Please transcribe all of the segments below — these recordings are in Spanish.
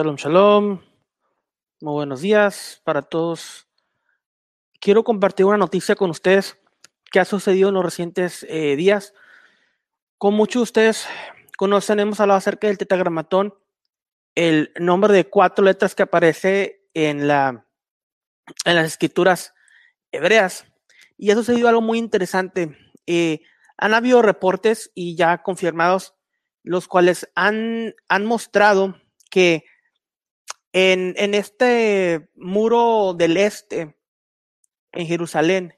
Shalom, shalom. Muy buenos días para todos. Quiero compartir una noticia con ustedes que ha sucedido en los recientes eh, días. Como muchos de ustedes conocen, hemos hablado acerca del tetragramatón, el nombre de cuatro letras que aparece en, la, en las escrituras hebreas. Y ha sucedido algo muy interesante. Eh, han habido reportes y ya confirmados, los cuales han, han mostrado que en, este muro del este, en Jerusalén,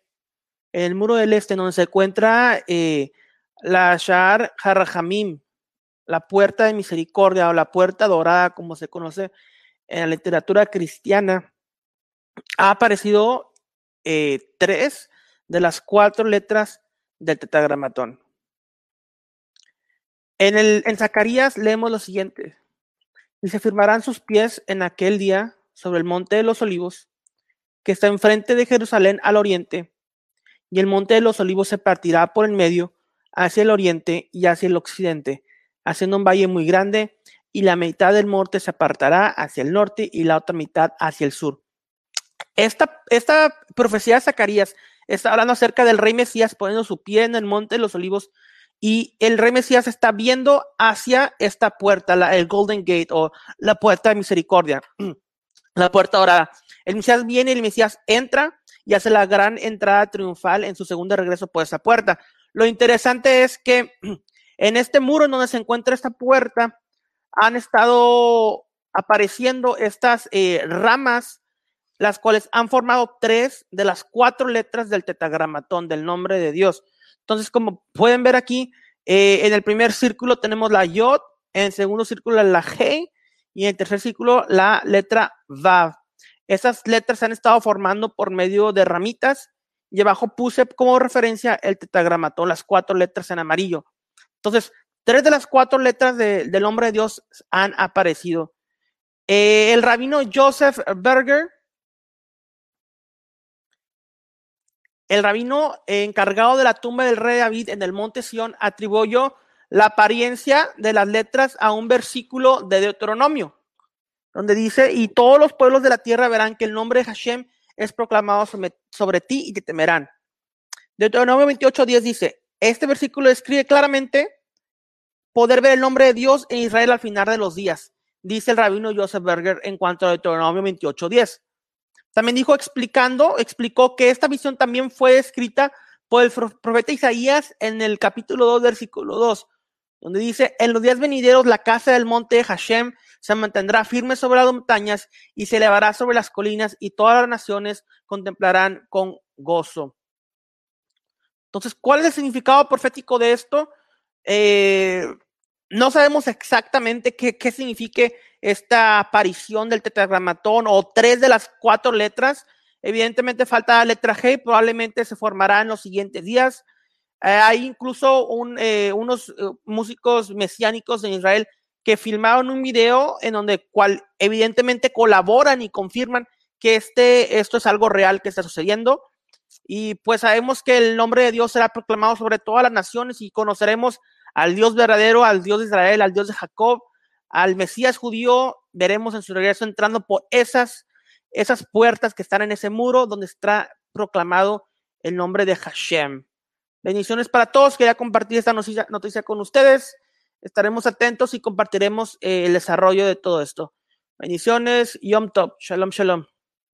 en el muro del este, donde se encuentra eh, la Shar Harahamim, la puerta de misericordia o la puerta dorada, como se conoce en la literatura cristiana, ha aparecido eh, tres de las cuatro letras del tetragramatón. En, el, en Zacarías leemos lo siguiente. Y se firmarán sus pies en aquel día sobre el monte de los olivos, que está enfrente de Jerusalén al oriente, y el monte de los olivos se partirá por el medio hacia el oriente y hacia el occidente, haciendo un valle muy grande, y la mitad del monte se apartará hacia el norte y la otra mitad hacia el sur. Esta, esta profecía de Zacarías está hablando acerca del rey Mesías poniendo su pie en el monte de los olivos y el rey Mesías está viendo hacia esta puerta, la, el Golden Gate o la puerta de misericordia, la puerta dorada. El Mesías viene el Mesías entra y hace la gran entrada triunfal en su segundo regreso por esa puerta. Lo interesante es que en este muro donde se encuentra esta puerta han estado apareciendo estas eh, ramas, las cuales han formado tres de las cuatro letras del tetragramatón del nombre de Dios. Entonces, como pueden ver aquí, eh, en el primer círculo tenemos la Yod, en el segundo círculo la G y en el tercer círculo la letra Vav. Estas letras se han estado formando por medio de ramitas y abajo puse como referencia el tetragramatón, las cuatro letras en amarillo. Entonces, tres de las cuatro letras del nombre de Dios han aparecido. Eh, el rabino Joseph Berger El rabino encargado de la tumba del rey David en el monte Sión atribuyó la apariencia de las letras a un versículo de Deuteronomio, donde dice, y todos los pueblos de la tierra verán que el nombre de Hashem es proclamado sobre, ti y te temerán. Deuteronomio 28.10 dice, este versículo describe claramente poder ver el nombre de Dios en Israel al final de los días, dice el rabino Joseph Berger en cuanto a Deuteronomio 28.10. También dijo explicando, explicó que esta visión también fue escrita por el profeta Isaías en el capítulo 2, versículo 2, donde dice, en los días venideros la casa del monte de Hashem se mantendrá firme sobre las montañas y se elevará sobre las colinas y todas las naciones contemplarán con gozo. Entonces, ¿cuál es el significado profético de esto? Eh, no sabemos exactamente qué, qué signifique esta aparición del tetragramatón o tres de las cuatro letras. Evidentemente falta la letra G, probablemente se formará en los siguientes días. Eh, hay incluso eh, unos eh, músicos mesiánicos en Israel que filmaron un video en donde cual evidentemente colaboran y confirman que este, esto es algo real que está sucediendo. Y pues sabemos que el nombre de Dios será proclamado sobre todas las naciones y conoceremos al Dios verdadero, al Dios de Israel, al Dios de Jacob, al Mesías judío, veremos en su regreso entrando por esas, esas puertas que están en ese muro donde está proclamado el nombre de Hashem. Bendiciones para todos. Quería compartir esta noticia, noticia con ustedes. Estaremos atentos y compartiremos eh, el desarrollo de todo esto. Bendiciones. Yom Tov. Shalom, shalom.